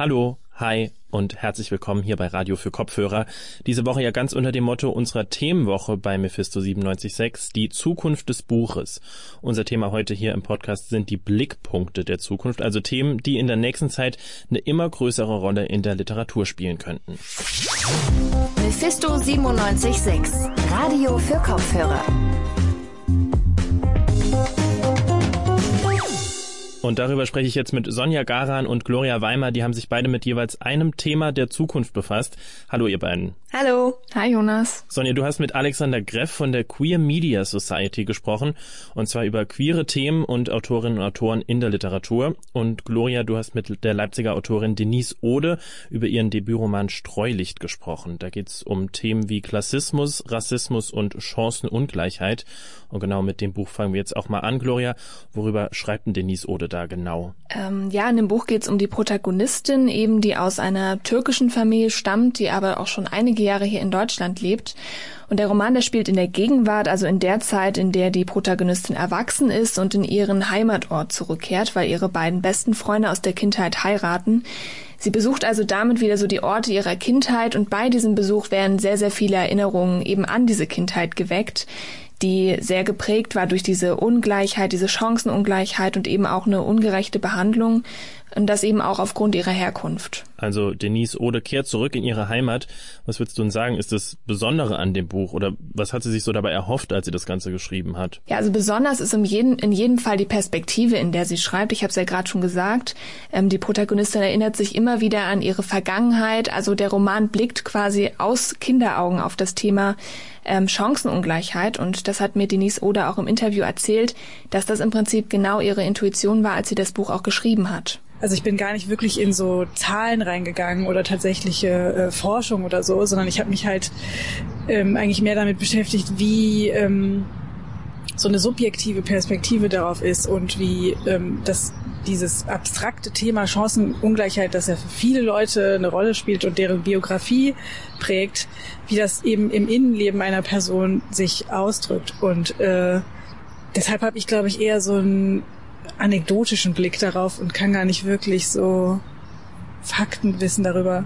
Hallo, hi und herzlich willkommen hier bei Radio für Kopfhörer. Diese Woche ja ganz unter dem Motto unserer Themenwoche bei Mephisto 976, die Zukunft des Buches. Unser Thema heute hier im Podcast sind die Blickpunkte der Zukunft, also Themen, die in der nächsten Zeit eine immer größere Rolle in der Literatur spielen könnten. Mephisto 976, Radio für Kopfhörer. Und darüber spreche ich jetzt mit Sonja Garan und Gloria Weimer. Die haben sich beide mit jeweils einem Thema der Zukunft befasst. Hallo, ihr beiden. Hallo. Hi, Jonas. Sonja, du hast mit Alexander Greff von der Queer Media Society gesprochen. Und zwar über queere Themen und Autorinnen und Autoren in der Literatur. Und Gloria, du hast mit der Leipziger Autorin Denise Ode über ihren Debütroman Streulicht gesprochen. Da geht es um Themen wie Klassismus, Rassismus und Chancenungleichheit. Und genau mit dem Buch fangen wir jetzt auch mal an. Gloria, worüber schreibt denn Denise Ode da genau? Ähm, ja, in dem Buch geht es um die Protagonistin, eben die aus einer türkischen Familie stammt, die aber auch schon einige Jahre hier in Deutschland lebt. Und der Roman, der spielt in der Gegenwart, also in der Zeit, in der die Protagonistin erwachsen ist und in ihren Heimatort zurückkehrt, weil ihre beiden besten Freunde aus der Kindheit heiraten. Sie besucht also damit wieder so die Orte ihrer Kindheit und bei diesem Besuch werden sehr, sehr viele Erinnerungen eben an diese Kindheit geweckt die sehr geprägt war durch diese Ungleichheit, diese Chancenungleichheit und eben auch eine ungerechte Behandlung und das eben auch aufgrund ihrer Herkunft. Also Denise Ode kehrt zurück in ihre Heimat. Was würdest du denn sagen, ist das Besondere an dem Buch oder was hat sie sich so dabei erhofft, als sie das Ganze geschrieben hat? Ja, also besonders ist in jedem, in jedem Fall die Perspektive, in der sie schreibt. Ich habe es ja gerade schon gesagt. Ähm, die Protagonistin erinnert sich immer wieder an ihre Vergangenheit. Also der Roman blickt quasi aus Kinderaugen auf das Thema ähm, Chancenungleichheit. Und das hat mir Denise Ode auch im Interview erzählt, dass das im Prinzip genau ihre Intuition war, als sie das Buch auch geschrieben hat. Also ich bin gar nicht wirklich in so Zahlen reingegangen oder tatsächliche äh, Forschung oder so, sondern ich habe mich halt ähm, eigentlich mehr damit beschäftigt, wie ähm, so eine subjektive Perspektive darauf ist und wie ähm, das dieses abstrakte Thema Chancenungleichheit, das ja für viele Leute eine Rolle spielt und deren Biografie prägt, wie das eben im Innenleben einer Person sich ausdrückt. Und äh, deshalb habe ich, glaube ich, eher so einen anekdotischen Blick darauf und kann gar nicht wirklich so Faktenwissen darüber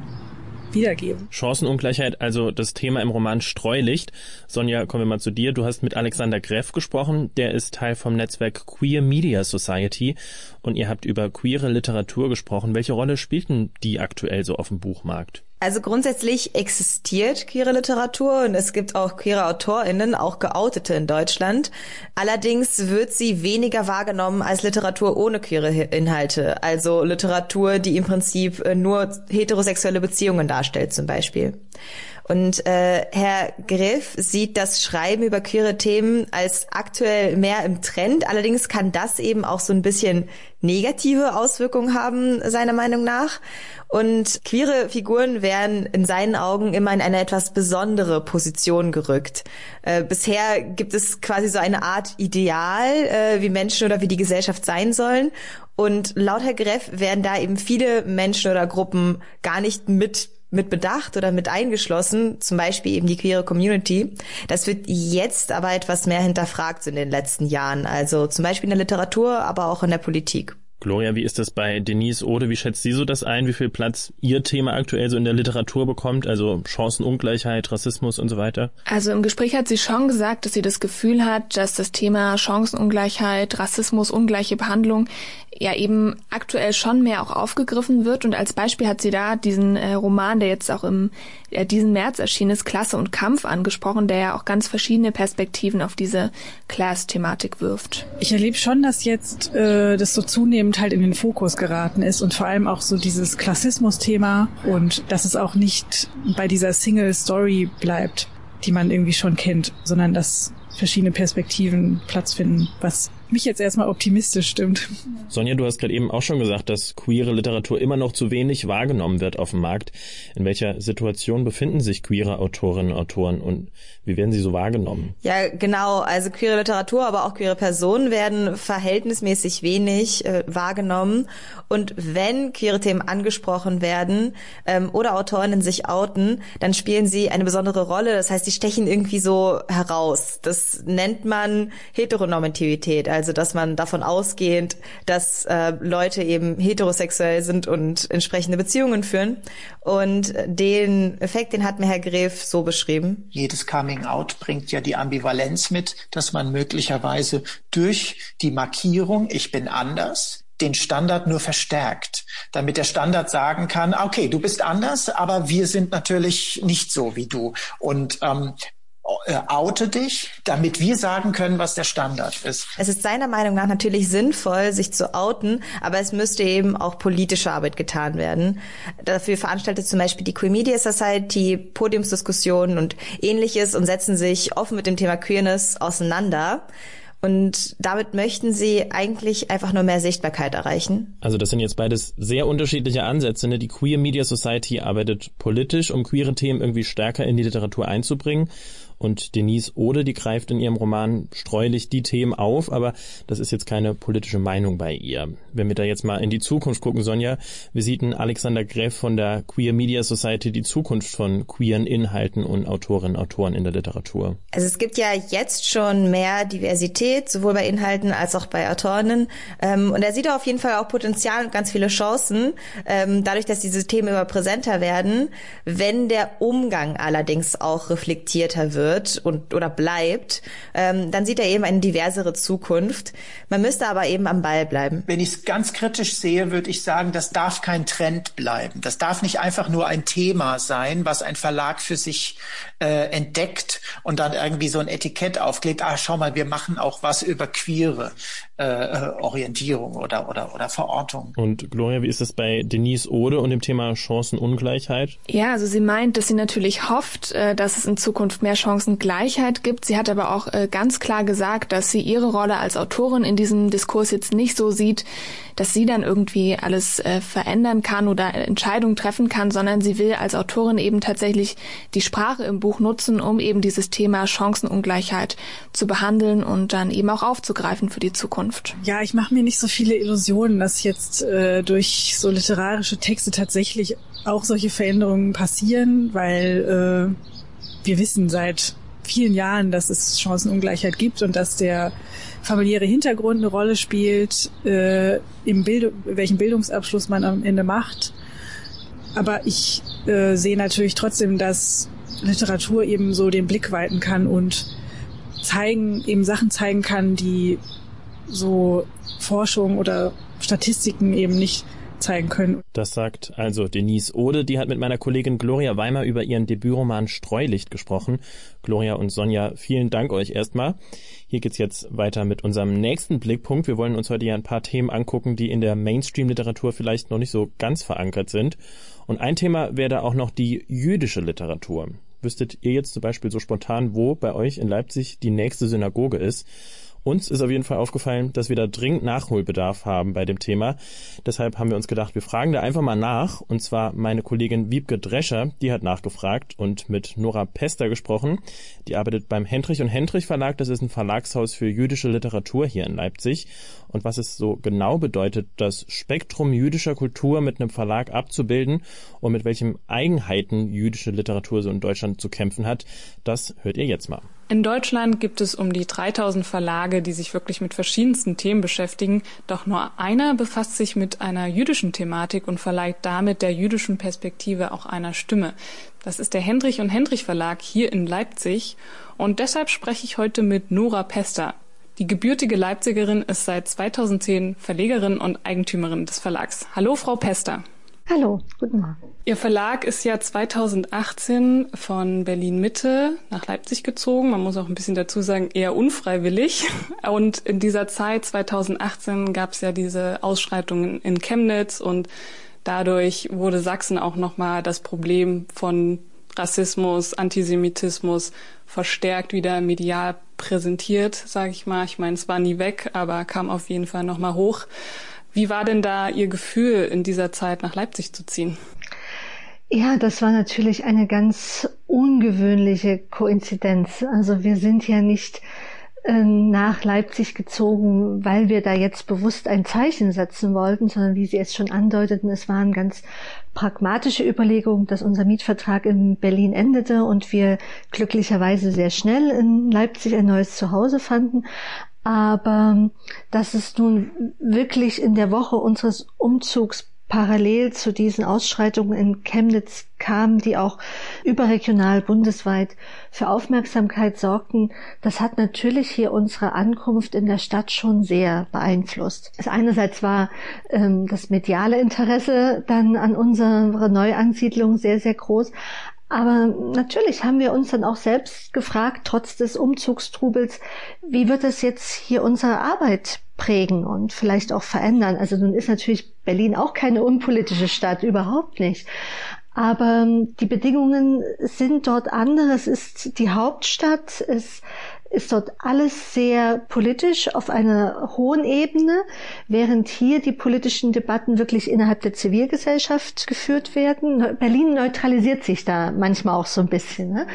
wiedergeben. Chancenungleichheit, also das Thema im Roman Streulicht. Sonja, kommen wir mal zu dir. Du hast mit Alexander Greff gesprochen. Der ist Teil vom Netzwerk Queer Media Society und ihr habt über queere Literatur gesprochen. Welche Rolle spielten die aktuell so auf dem Buchmarkt? Also grundsätzlich existiert queere Literatur und es gibt auch queere AutorInnen, auch geoutete in Deutschland. Allerdings wird sie weniger wahrgenommen als Literatur ohne queere Inhalte. Also Literatur, die im Prinzip äh, nur heterosexuelle Beziehungen darstellt zum Beispiel. Und äh, Herr Griff sieht das Schreiben über queere Themen als aktuell mehr im Trend. Allerdings kann das eben auch so ein bisschen negative Auswirkungen haben, seiner Meinung nach. Und queere Figuren werden in seinen Augen immer in eine etwas besondere Position gerückt. Äh, bisher gibt es quasi so eine Art Ideal, äh, wie Menschen oder wie die Gesellschaft sein sollen. Und laut Herr Greff werden da eben viele Menschen oder Gruppen gar nicht mit mit bedacht oder mit eingeschlossen, zum Beispiel eben die queere Community. Das wird jetzt aber etwas mehr hinterfragt in den letzten Jahren, also zum Beispiel in der Literatur, aber auch in der Politik. Gloria, wie ist das bei Denise Ode? Wie schätzt sie so das ein? Wie viel Platz ihr Thema aktuell so in der Literatur bekommt? Also Chancenungleichheit, Rassismus und so weiter? Also im Gespräch hat sie schon gesagt, dass sie das Gefühl hat, dass das Thema Chancenungleichheit, Rassismus, ungleiche Behandlung ja eben aktuell schon mehr auch aufgegriffen wird. Und als Beispiel hat sie da diesen äh, Roman, der jetzt auch im äh, diesen März erschienen ist, Klasse und Kampf angesprochen, der ja auch ganz verschiedene Perspektiven auf diese Class-Thematik wirft. Ich erlebe schon, dass jetzt äh, das so zunehmend halt in den Fokus geraten ist und vor allem auch so dieses Klassismus-Thema und dass es auch nicht bei dieser Single-Story bleibt, die man irgendwie schon kennt, sondern dass verschiedene Perspektiven Platz finden, was mich jetzt erstmal optimistisch stimmt. Sonja, du hast gerade eben auch schon gesagt, dass queere Literatur immer noch zu wenig wahrgenommen wird auf dem Markt. In welcher Situation befinden sich queere Autorinnen und Autoren und wie werden sie so wahrgenommen? Ja, genau. Also queere Literatur, aber auch queere Personen werden verhältnismäßig wenig äh, wahrgenommen. Und wenn queere Themen angesprochen werden ähm, oder Autorinnen sich outen, dann spielen sie eine besondere Rolle. Das heißt, sie stechen irgendwie so heraus. Das nennt man Heteronormativität also dass man davon ausgehend, dass äh, Leute eben heterosexuell sind und entsprechende Beziehungen führen. Und den Effekt, den hat mir Herr Gref so beschrieben. Jedes Coming Out bringt ja die Ambivalenz mit, dass man möglicherweise durch die Markierung, ich bin anders, den Standard nur verstärkt, damit der Standard sagen kann, okay, du bist anders, aber wir sind natürlich nicht so wie du. Und ähm, äh, oute dich, damit wir sagen können, was der Standard ist. Es ist seiner Meinung nach natürlich sinnvoll, sich zu outen, aber es müsste eben auch politische Arbeit getan werden. Dafür veranstaltet zum Beispiel die Queer Media Society Podiumsdiskussionen und ähnliches und setzen sich offen mit dem Thema Queerness auseinander. Und damit möchten sie eigentlich einfach nur mehr Sichtbarkeit erreichen. Also das sind jetzt beides sehr unterschiedliche Ansätze. Ne? Die Queer Media Society arbeitet politisch, um queere Themen irgendwie stärker in die Literatur einzubringen. Und Denise Ode, die greift in ihrem Roman streulich die Themen auf, aber das ist jetzt keine politische Meinung bei ihr. Wenn wir da jetzt mal in die Zukunft gucken, Sonja, wie sieht Alexander Greff von der Queer Media Society die Zukunft von queeren Inhalten und Autorinnen und Autoren in der Literatur? Also es gibt ja jetzt schon mehr Diversität, sowohl bei Inhalten als auch bei Autorinnen. Ähm, und er sieht auf jeden Fall auch Potenzial und ganz viele Chancen, ähm, dadurch, dass diese Themen immer präsenter werden, wenn der Umgang allerdings auch reflektierter wird wird und oder bleibt, ähm, dann sieht er eben eine diversere Zukunft. Man müsste aber eben am Ball bleiben. Wenn ich es ganz kritisch sehe, würde ich sagen, das darf kein Trend bleiben. Das darf nicht einfach nur ein Thema sein, was ein Verlag für sich äh, entdeckt und dann irgendwie so ein Etikett aufklebt. Ah, schau mal, wir machen auch was über queere äh, Orientierung oder, oder, oder Verortung. Und Gloria, wie ist es bei Denise Ode und dem Thema Chancenungleichheit? Ja, also sie meint, dass sie natürlich hofft, äh, dass es in Zukunft mehr Chancengleichheit gibt. Sie hat aber auch äh, ganz klar gesagt, dass sie ihre Rolle als Autorin in diesem Diskurs jetzt nicht so sieht, dass sie dann irgendwie alles äh, verändern kann oder Entscheidungen treffen kann, sondern sie will als Autorin eben tatsächlich die Sprache im Buch nutzen, um eben dieses Thema Chancenungleichheit zu behandeln und dann eben auch aufzugreifen für die Zukunft. Ja, ich mache mir nicht so viele Illusionen, dass jetzt äh, durch so literarische Texte tatsächlich auch solche Veränderungen passieren, weil äh, wir wissen seit vielen Jahren, dass es Chancenungleichheit gibt und dass der familiäre Hintergrund eine Rolle spielt, äh, im Bild welchen Bildungsabschluss man am Ende macht. Aber ich äh, sehe natürlich trotzdem, dass Literatur eben so den Blick weiten kann und zeigen, eben Sachen zeigen kann, die so Forschung oder Statistiken eben nicht zeigen können. Das sagt also Denise Ode. Die hat mit meiner Kollegin Gloria Weimer über ihren Debütroman Streulicht gesprochen. Gloria und Sonja, vielen Dank euch erstmal. Hier geht's jetzt weiter mit unserem nächsten Blickpunkt. Wir wollen uns heute ja ein paar Themen angucken, die in der Mainstream-Literatur vielleicht noch nicht so ganz verankert sind. Und ein Thema wäre da auch noch die jüdische Literatur. Wüsstet ihr jetzt zum Beispiel so spontan, wo bei euch in Leipzig die nächste Synagoge ist? Uns ist auf jeden Fall aufgefallen, dass wir da dringend Nachholbedarf haben bei dem Thema. Deshalb haben wir uns gedacht, wir fragen da einfach mal nach. Und zwar meine Kollegin Wiebke Drescher, die hat nachgefragt und mit Nora Pester gesprochen. Die arbeitet beim Hendrich und Hendrich Verlag. Das ist ein Verlagshaus für jüdische Literatur hier in Leipzig. Und was es so genau bedeutet, das Spektrum jüdischer Kultur mit einem Verlag abzubilden und mit welchen Eigenheiten jüdische Literatur so in Deutschland zu kämpfen hat, das hört ihr jetzt mal. In Deutschland gibt es um die 3000 Verlage, die sich wirklich mit verschiedensten Themen beschäftigen. Doch nur einer befasst sich mit einer jüdischen Thematik und verleiht damit der jüdischen Perspektive auch einer Stimme. Das ist der Hendrich und Hendrich Verlag hier in Leipzig. Und deshalb spreche ich heute mit Nora Pester. Die gebürtige Leipzigerin ist seit 2010 Verlegerin und Eigentümerin des Verlags. Hallo, Frau Pester. Hallo, guten Morgen. Ihr Verlag ist ja 2018 von Berlin Mitte nach Leipzig gezogen. Man muss auch ein bisschen dazu sagen, eher unfreiwillig. Und in dieser Zeit 2018 gab es ja diese Ausschreitungen in Chemnitz und dadurch wurde Sachsen auch nochmal das Problem von Rassismus, Antisemitismus verstärkt wieder medial präsentiert, sage ich mal. Ich meine, es war nie weg, aber kam auf jeden Fall nochmal hoch. Wie war denn da Ihr Gefühl, in dieser Zeit nach Leipzig zu ziehen? Ja, das war natürlich eine ganz ungewöhnliche Koinzidenz. Also wir sind ja nicht äh, nach Leipzig gezogen, weil wir da jetzt bewusst ein Zeichen setzen wollten, sondern wie Sie es schon andeuteten, es waren ganz pragmatische Überlegungen, dass unser Mietvertrag in Berlin endete und wir glücklicherweise sehr schnell in Leipzig ein neues Zuhause fanden. Aber dass es nun wirklich in der Woche unseres Umzugs parallel zu diesen Ausschreitungen in Chemnitz kam, die auch überregional bundesweit für Aufmerksamkeit sorgten, das hat natürlich hier unsere Ankunft in der Stadt schon sehr beeinflusst. Also einerseits war ähm, das mediale Interesse dann an unserer Neuansiedlung sehr, sehr groß, aber natürlich haben wir uns dann auch selbst gefragt, trotz des Umzugstrubels, wie wird es jetzt hier unsere Arbeit prägen und vielleicht auch verändern? Also nun ist natürlich Berlin auch keine unpolitische Stadt, überhaupt nicht. Aber ähm, die Bedingungen sind dort andere. Es ist die Hauptstadt. Es ist dort alles sehr politisch auf einer hohen Ebene, während hier die politischen Debatten wirklich innerhalb der Zivilgesellschaft geführt werden. Berlin neutralisiert sich da manchmal auch so ein bisschen. Ne?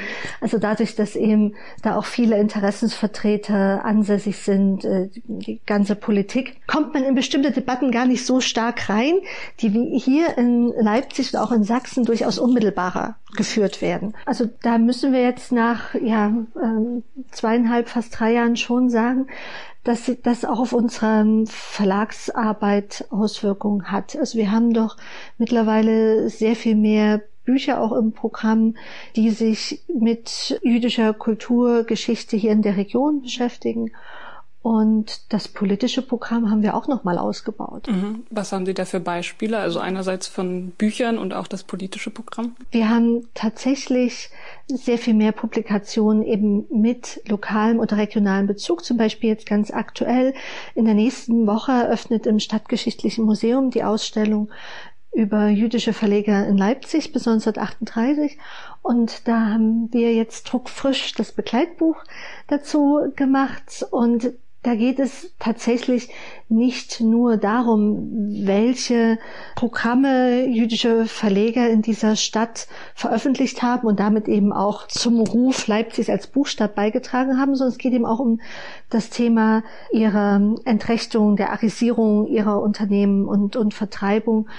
Also dadurch, dass eben da auch viele Interessensvertreter ansässig sind, äh, die ganze Politik, kommt man in bestimmte Debatten gar nicht so stark rein, die hier in Leipzig und auch in Sachsen durchaus unmittelbarer geführt werden. Also da müssen wir jetzt nach ja, ähm, zweieinhalb, fast drei Jahren schon sagen, dass das auch auf unsere Verlagsarbeit Auswirkungen hat. Also wir haben doch mittlerweile sehr viel mehr Bücher auch im Programm, die sich mit jüdischer Kulturgeschichte hier in der Region beschäftigen und das politische Programm haben wir auch nochmal ausgebaut. Mhm. Was haben Sie da für Beispiele? Also einerseits von Büchern und auch das politische Programm? Wir haben tatsächlich sehr viel mehr Publikationen eben mit lokalem oder regionalem Bezug. Zum Beispiel jetzt ganz aktuell in der nächsten Woche eröffnet im Stadtgeschichtlichen Museum die Ausstellung über jüdische Verleger in Leipzig bis 1938. Und da haben wir jetzt druckfrisch das Begleitbuch dazu gemacht. Und da geht es tatsächlich nicht nur darum, welche Programme jüdische Verleger in dieser Stadt veröffentlicht haben und damit eben auch zum Ruf Leipzigs als Buchstadt beigetragen haben, sondern es geht eben auch um das Thema ihrer Entrechtung, der Arisierung ihrer Unternehmen und, und Vertreibung.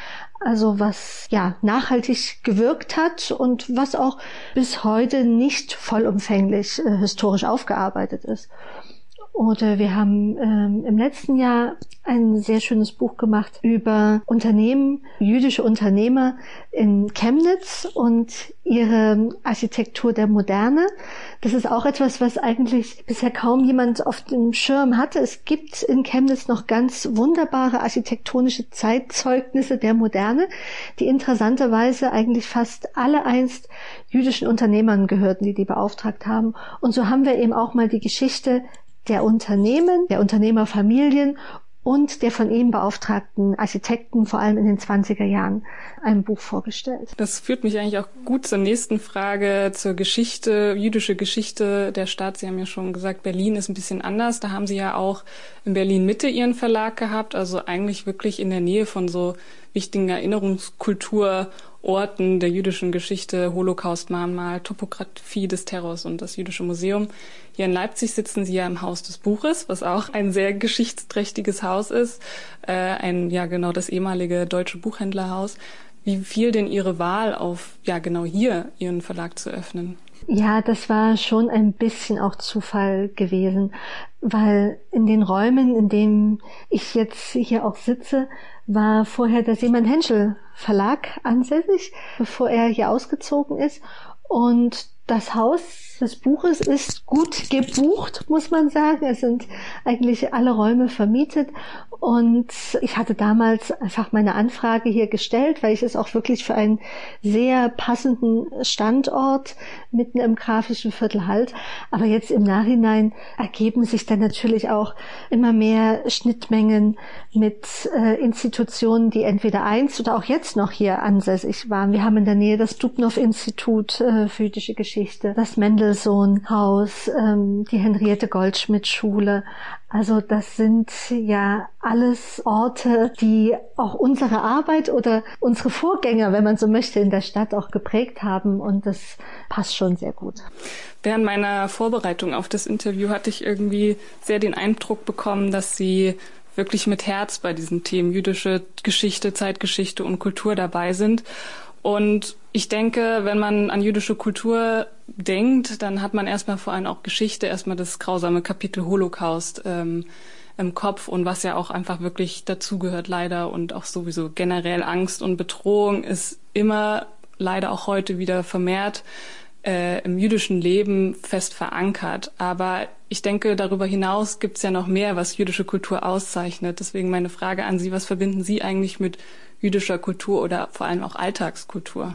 Also was ja nachhaltig gewirkt hat und was auch bis heute nicht vollumfänglich äh, historisch aufgearbeitet ist. Oder wir haben ähm, im letzten Jahr ein sehr schönes Buch gemacht über Unternehmen, jüdische Unternehmer in Chemnitz und ihre Architektur der Moderne. Das ist auch etwas, was eigentlich bisher kaum jemand auf dem Schirm hatte. Es gibt in Chemnitz noch ganz wunderbare architektonische Zeitzeugnisse der Moderne, die interessanterweise eigentlich fast alle einst jüdischen Unternehmern gehörten, die die beauftragt haben. Und so haben wir eben auch mal die Geschichte der Unternehmen, der Unternehmerfamilien und der von ihm beauftragten Architekten, vor allem in den 20er Jahren, ein Buch vorgestellt. Das führt mich eigentlich auch gut zur nächsten Frage, zur Geschichte, jüdische Geschichte der Stadt. Sie haben ja schon gesagt, Berlin ist ein bisschen anders. Da haben Sie ja auch in Berlin Mitte Ihren Verlag gehabt, also eigentlich wirklich in der Nähe von so wichtigen Erinnerungskultur Orten der jüdischen Geschichte, Holocaust-Mahnmal, Topographie des Terrors und das Jüdische Museum. Hier in Leipzig sitzen Sie ja im Haus des Buches, was auch ein sehr geschichtsträchtiges Haus ist. Äh, ein, ja genau, das ehemalige deutsche Buchhändlerhaus. Wie fiel denn Ihre Wahl auf, ja genau hier Ihren Verlag zu öffnen? Ja, das war schon ein bisschen auch Zufall gewesen, weil in den Räumen, in denen ich jetzt hier auch sitze, war vorher der Seemann Henschel Verlag ansässig, bevor er hier ausgezogen ist. Und das Haus des Buches ist gut gebucht, muss man sagen. Es sind eigentlich alle Räume vermietet. Und ich hatte damals einfach meine Anfrage hier gestellt, weil ich es auch wirklich für einen sehr passenden Standort mitten im grafischen Viertel halt. Aber jetzt im Nachhinein ergeben sich dann natürlich auch immer mehr Schnittmengen mit äh, Institutionen, die entweder einst oder auch jetzt noch hier ansässig waren. Wir haben in der Nähe das Dubnow-Institut äh, für jüdische Geschichte, das Mendelssohn-Haus, ähm, die Henriette Goldschmidt-Schule. Also das sind ja alles Orte, die auch unsere Arbeit oder unsere Vorgänger, wenn man so möchte, in der Stadt auch geprägt haben und das passt schon sehr gut. Während meiner Vorbereitung auf das Interview hatte ich irgendwie sehr den Eindruck bekommen, dass Sie wirklich mit Herz bei diesen Themen jüdische Geschichte, Zeitgeschichte und Kultur dabei sind. Und ich denke, wenn man an jüdische Kultur denkt, dann hat man erstmal vor allem auch Geschichte, erstmal das grausame Kapitel Holocaust ähm, im Kopf und was ja auch einfach wirklich dazugehört leider und auch sowieso generell Angst und Bedrohung ist immer leider auch heute wieder vermehrt äh, im jüdischen Leben fest verankert. Aber ich denke, darüber hinaus gibt es ja noch mehr, was jüdische Kultur auszeichnet. Deswegen meine Frage an Sie, was verbinden Sie eigentlich mit jüdischer Kultur oder vor allem auch Alltagskultur?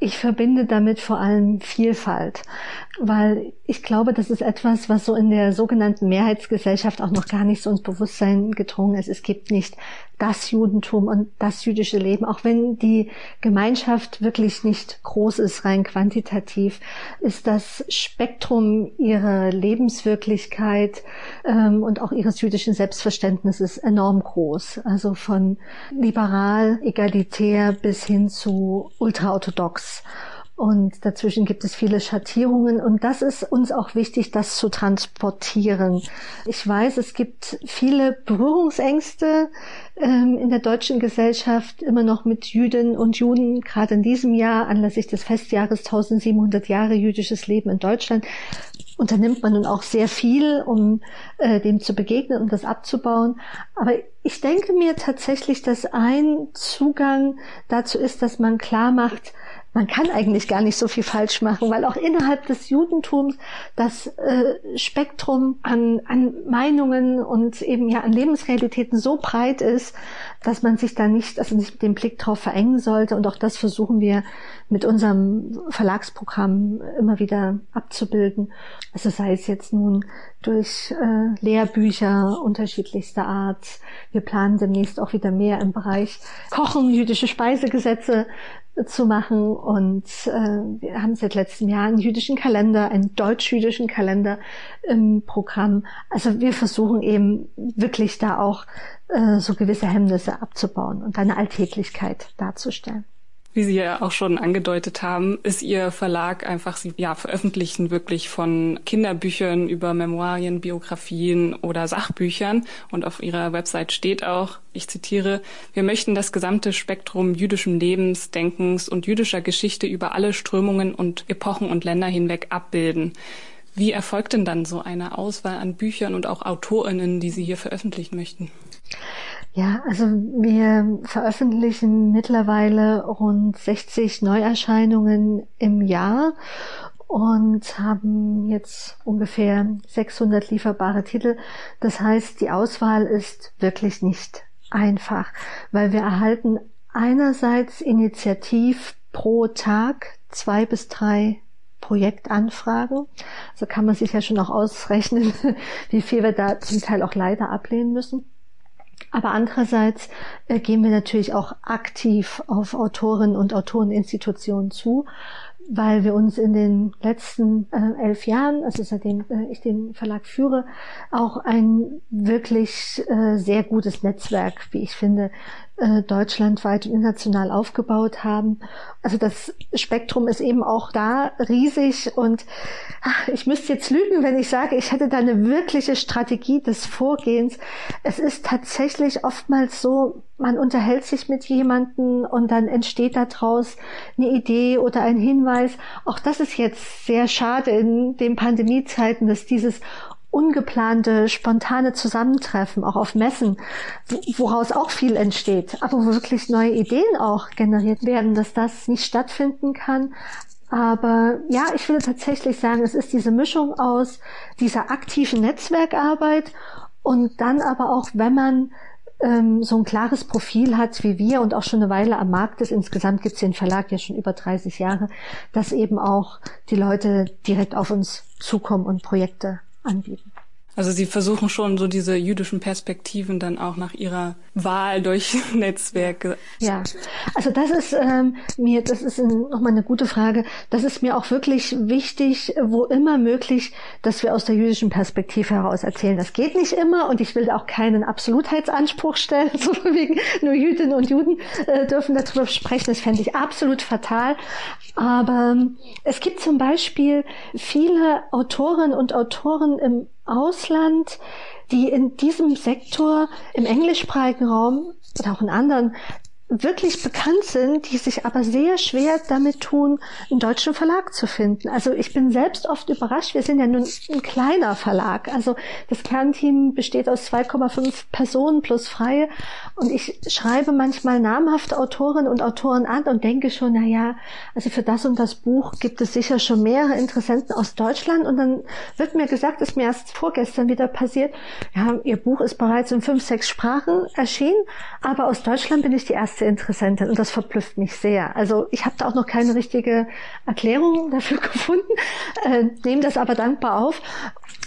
Ich verbinde damit vor allem Vielfalt, weil ich glaube, das ist etwas, was so in der sogenannten Mehrheitsgesellschaft auch noch gar nicht so ins Bewusstsein gedrungen ist. Es gibt nicht das Judentum und das jüdische Leben, auch wenn die Gemeinschaft wirklich nicht groß ist, rein quantitativ, ist das Spektrum ihrer Lebenswirklichkeit ähm, und auch ihres jüdischen Selbstverständnisses enorm groß. Also von liberal, egalitär bis hin zu ultraorthodox. Und dazwischen gibt es viele Schattierungen. Und das ist uns auch wichtig, das zu transportieren. Ich weiß, es gibt viele Berührungsängste ähm, in der deutschen Gesellschaft, immer noch mit Jüdinnen und Juden, gerade in diesem Jahr, anlässlich des Festjahres 1700 Jahre jüdisches Leben in Deutschland unternimmt man nun auch sehr viel, um äh, dem zu begegnen und das abzubauen. Aber ich denke mir tatsächlich, dass ein Zugang dazu ist, dass man klar macht, man kann eigentlich gar nicht so viel falsch machen, weil auch innerhalb des Judentums das äh, Spektrum an, an Meinungen und eben ja an Lebensrealitäten so breit ist, dass man sich da nicht, also nicht mit dem Blick drauf verengen sollte. Und auch das versuchen wir mit unserem Verlagsprogramm immer wieder abzubilden. Also sei es jetzt nun durch äh, Lehrbücher unterschiedlichster Art. Wir planen demnächst auch wieder mehr im Bereich Kochen, jüdische Speisegesetze zu machen. Und äh, wir haben seit letztem Jahr einen jüdischen Kalender, einen deutsch-jüdischen Kalender im Programm. Also wir versuchen eben wirklich da auch äh, so gewisse Hemmnisse abzubauen und eine Alltäglichkeit darzustellen. Wie Sie ja auch schon angedeutet haben, ist Ihr Verlag einfach, Sie ja, veröffentlichen wirklich von Kinderbüchern über Memoirien, Biografien oder Sachbüchern. Und auf Ihrer Website steht auch, ich zitiere, wir möchten das gesamte Spektrum jüdischen Lebens, Denkens und jüdischer Geschichte über alle Strömungen und Epochen und Länder hinweg abbilden. Wie erfolgt denn dann so eine Auswahl an Büchern und auch AutorInnen, die Sie hier veröffentlichen möchten? Ja, also wir veröffentlichen mittlerweile rund 60 Neuerscheinungen im Jahr und haben jetzt ungefähr 600 lieferbare Titel. Das heißt, die Auswahl ist wirklich nicht einfach, weil wir erhalten einerseits initiativ pro Tag zwei bis drei Projektanfragen. So kann man sich ja schon auch ausrechnen, wie viel wir da zum Teil auch leider ablehnen müssen. Aber andererseits äh, gehen wir natürlich auch aktiv auf Autorinnen und Autoreninstitutionen zu, weil wir uns in den letzten äh, elf Jahren, also seitdem äh, ich den Verlag führe, auch ein wirklich äh, sehr gutes Netzwerk, wie ich finde, äh, deutschlandweit und international aufgebaut haben. Also das Spektrum ist eben auch da riesig und ach, ich müsste jetzt lügen, wenn ich sage, ich hätte da eine wirkliche Strategie des Vorgehens. Es ist tatsächlich oftmals so, man unterhält sich mit jemanden und dann entsteht daraus eine Idee oder ein Hinweis. Auch das ist jetzt sehr schade in den Pandemiezeiten, dass dieses ungeplante, spontane Zusammentreffen, auch auf Messen, woraus auch viel entsteht, aber wo wirklich neue Ideen auch generiert werden, dass das nicht stattfinden kann. Aber ja, ich würde tatsächlich sagen, es ist diese Mischung aus dieser aktiven Netzwerkarbeit und dann aber auch, wenn man ähm, so ein klares Profil hat wie wir und auch schon eine Weile am Markt ist, insgesamt gibt es den Verlag ja schon über 30 Jahre, dass eben auch die Leute direkt auf uns zukommen und Projekte 安迪 Also Sie versuchen schon so diese jüdischen Perspektiven dann auch nach Ihrer Wahl durch Netzwerke. Ja, also das ist ähm, mir, das ist nochmal eine gute Frage. Das ist mir auch wirklich wichtig, wo immer möglich, dass wir aus der jüdischen Perspektive heraus erzählen. Das geht nicht immer und ich will auch keinen Absolutheitsanspruch stellen, so wegen nur Jüdinnen und Juden äh, dürfen darüber sprechen. Das fände ich absolut fatal. Aber ähm, es gibt zum Beispiel viele Autorinnen und Autoren im Ausland, die in diesem Sektor im englischsprachigen Raum oder auch in anderen wirklich bekannt sind, die sich aber sehr schwer damit tun, einen deutschen Verlag zu finden. Also ich bin selbst oft überrascht. Wir sind ja nun ein kleiner Verlag. Also das Kernteam besteht aus 2,5 Personen plus Freie. Und ich schreibe manchmal namhafte Autorinnen und Autoren an und denke schon, na ja, also für das und das Buch gibt es sicher schon mehrere Interessenten aus Deutschland. Und dann wird mir gesagt, ist mir erst vorgestern wieder passiert, ja, ihr Buch ist bereits in fünf, sechs Sprachen erschienen, aber aus Deutschland bin ich die erste erste Interessentin und das verblüfft mich sehr. Also ich habe da auch noch keine richtige Erklärung dafür gefunden, äh, nehme das aber dankbar auf.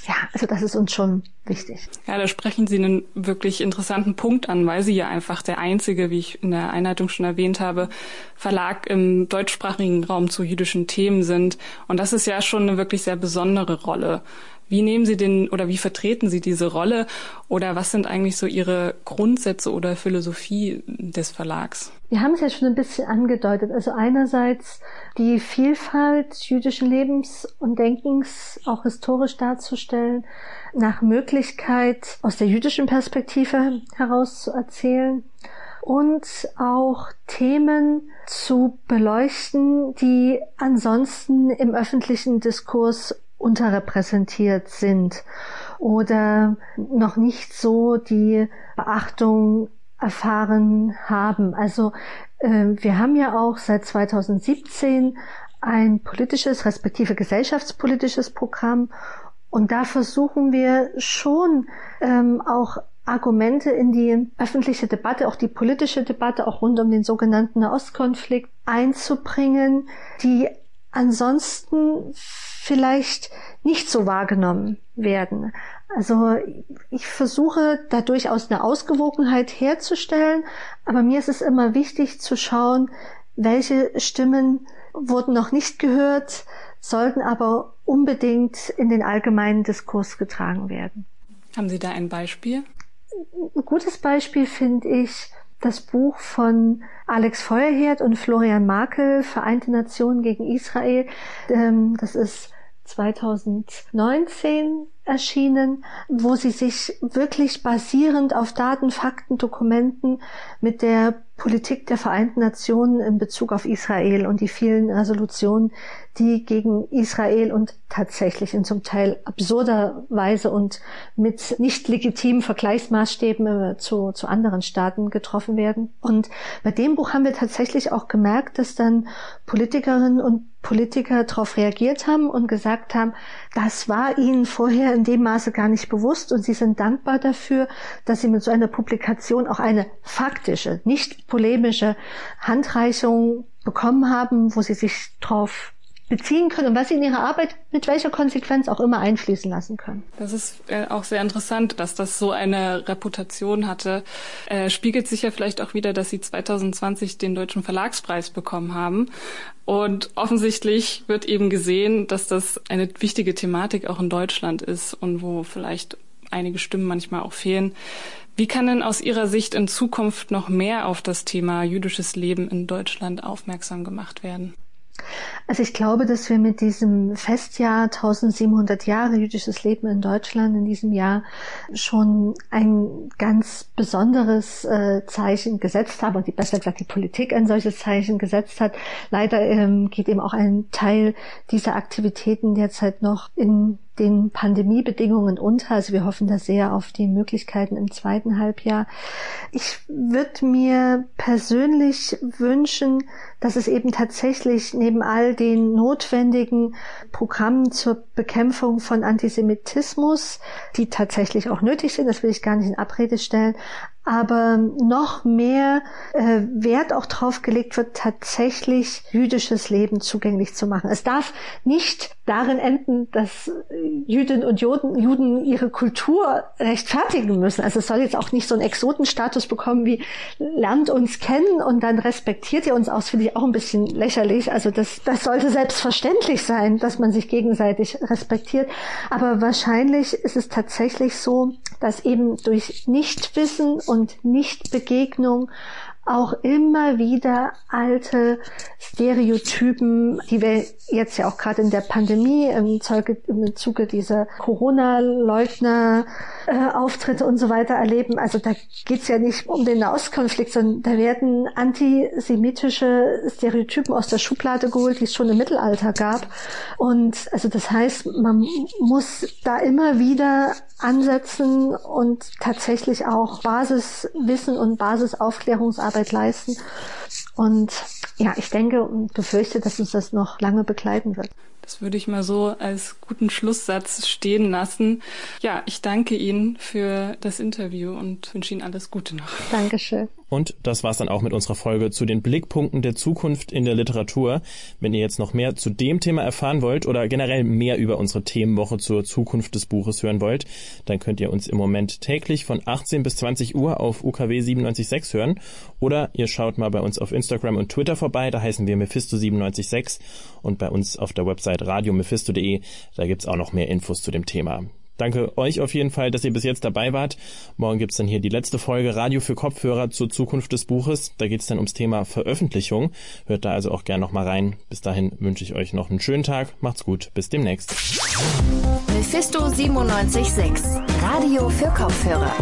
Ja, also das ist uns schon wichtig. Ja, da sprechen Sie einen wirklich interessanten Punkt an, weil Sie ja einfach der einzige, wie ich in der Einleitung schon erwähnt habe, Verlag im deutschsprachigen Raum zu jüdischen Themen sind. Und das ist ja schon eine wirklich sehr besondere Rolle. Wie nehmen Sie den oder wie vertreten Sie diese Rolle oder was sind eigentlich so Ihre Grundsätze oder Philosophie des Verlags? Wir haben es ja schon ein bisschen angedeutet. Also einerseits die Vielfalt jüdischen Lebens und Denkens auch historisch darzustellen, nach Möglichkeit aus der jüdischen Perspektive heraus zu erzählen und auch Themen zu beleuchten, die ansonsten im öffentlichen Diskurs unterrepräsentiert sind oder noch nicht so die Beachtung erfahren haben. Also äh, wir haben ja auch seit 2017 ein politisches, respektive gesellschaftspolitisches Programm und da versuchen wir schon ähm, auch Argumente in die öffentliche Debatte, auch die politische Debatte, auch rund um den sogenannten Ostkonflikt einzubringen, die ansonsten vielleicht nicht so wahrgenommen werden. Also ich versuche da durchaus eine Ausgewogenheit herzustellen, aber mir ist es immer wichtig zu schauen, welche Stimmen wurden noch nicht gehört, sollten aber unbedingt in den allgemeinen Diskurs getragen werden. Haben Sie da ein Beispiel? Ein gutes Beispiel finde ich das Buch von Alex Feuerherd und Florian Makel, Vereinte Nationen gegen Israel. Ähm, das ist 2019 erschienen, wo sie sich wirklich basierend auf Daten, Fakten, Dokumenten mit der Politik der Vereinten Nationen in Bezug auf Israel und die vielen Resolutionen, die gegen Israel und tatsächlich in zum Teil absurder Weise und mit nicht legitimen Vergleichsmaßstäben äh, zu, zu anderen Staaten getroffen werden. Und bei dem Buch haben wir tatsächlich auch gemerkt, dass dann Politikerinnen und Politiker darauf reagiert haben und gesagt haben, das war ihnen vorher in dem Maße gar nicht bewusst und sie sind dankbar dafür, dass sie mit so einer Publikation auch eine faktische, nicht polemische Handreichung bekommen haben, wo sie sich darauf beziehen können und was sie in ihre Arbeit mit welcher Konsequenz auch immer einfließen lassen können. Das ist äh, auch sehr interessant, dass das so eine Reputation hatte. Äh, spiegelt sich ja vielleicht auch wieder, dass Sie 2020 den Deutschen Verlagspreis bekommen haben. Und offensichtlich wird eben gesehen, dass das eine wichtige Thematik auch in Deutschland ist und wo vielleicht einige Stimmen manchmal auch fehlen. Wie kann denn aus Ihrer Sicht in Zukunft noch mehr auf das Thema jüdisches Leben in Deutschland aufmerksam gemacht werden? Also ich glaube, dass wir mit diesem Festjahr 1700 Jahre jüdisches Leben in Deutschland in diesem Jahr schon ein ganz besonderes äh, Zeichen gesetzt haben und die besser gesagt die Politik ein solches Zeichen gesetzt hat. Leider ähm, geht eben auch ein Teil dieser Aktivitäten derzeit noch in den Pandemiebedingungen unter. Also wir hoffen da sehr auf die Möglichkeiten im zweiten Halbjahr. Ich würde mir persönlich wünschen, dass es eben tatsächlich neben all den notwendigen Programmen zur Bekämpfung von Antisemitismus, die tatsächlich auch nötig sind, das will ich gar nicht in Abrede stellen, aber noch mehr äh, Wert auch drauf gelegt wird, tatsächlich jüdisches Leben zugänglich zu machen. Es darf nicht darin enden, dass Jüdinnen und Juden, Juden ihre Kultur rechtfertigen müssen. Also es soll jetzt auch nicht so einen Exotenstatus bekommen wie lernt uns kennen und dann respektiert ihr uns aus, finde ich auch ein bisschen lächerlich. Also das, das sollte selbstverständlich sein, dass man sich gegenseitig respektiert. Aber wahrscheinlich ist es tatsächlich so, dass eben durch Nichtwissen und und Nichtbegegnung auch immer wieder alte Stereotypen, die wir jetzt ja auch gerade in der Pandemie im, Zuge, im Zuge dieser Corona-Leugner äh, und so weiter erleben. Also da geht's ja nicht um den Nahostkonflikt, sondern da werden antisemitische Stereotypen aus der Schublade geholt, die es schon im Mittelalter gab. Und also das heißt, man muss da immer wieder ansetzen und tatsächlich auch Basiswissen und Basisaufklärungsarbeit leisten. Und ja, ich denke und befürchte, dass uns das noch lange begleiten wird. Das würde ich mal so als guten Schlusssatz stehen lassen. Ja, ich danke Ihnen für das Interview und wünsche Ihnen alles Gute noch. Dankeschön. Und das war's dann auch mit unserer Folge zu den Blickpunkten der Zukunft in der Literatur. Wenn ihr jetzt noch mehr zu dem Thema erfahren wollt oder generell mehr über unsere Themenwoche zur Zukunft des Buches hören wollt, dann könnt ihr uns im Moment täglich von 18 bis 20 Uhr auf UKW 97.6 hören oder ihr schaut mal bei uns auf Instagram und Twitter vorbei, da heißen wir Mephisto976 und bei uns auf der Website radiomephisto.de, da gibt's auch noch mehr Infos zu dem Thema. Danke euch auf jeden Fall, dass ihr bis jetzt dabei wart. Morgen gibt's dann hier die letzte Folge Radio für Kopfhörer zur Zukunft des Buches. Da geht's dann ums Thema Veröffentlichung. Hört da also auch gern noch mal rein. Bis dahin wünsche ich euch noch einen schönen Tag. Macht's gut. Bis demnächst. Mephisto 976 Radio für Kopfhörer.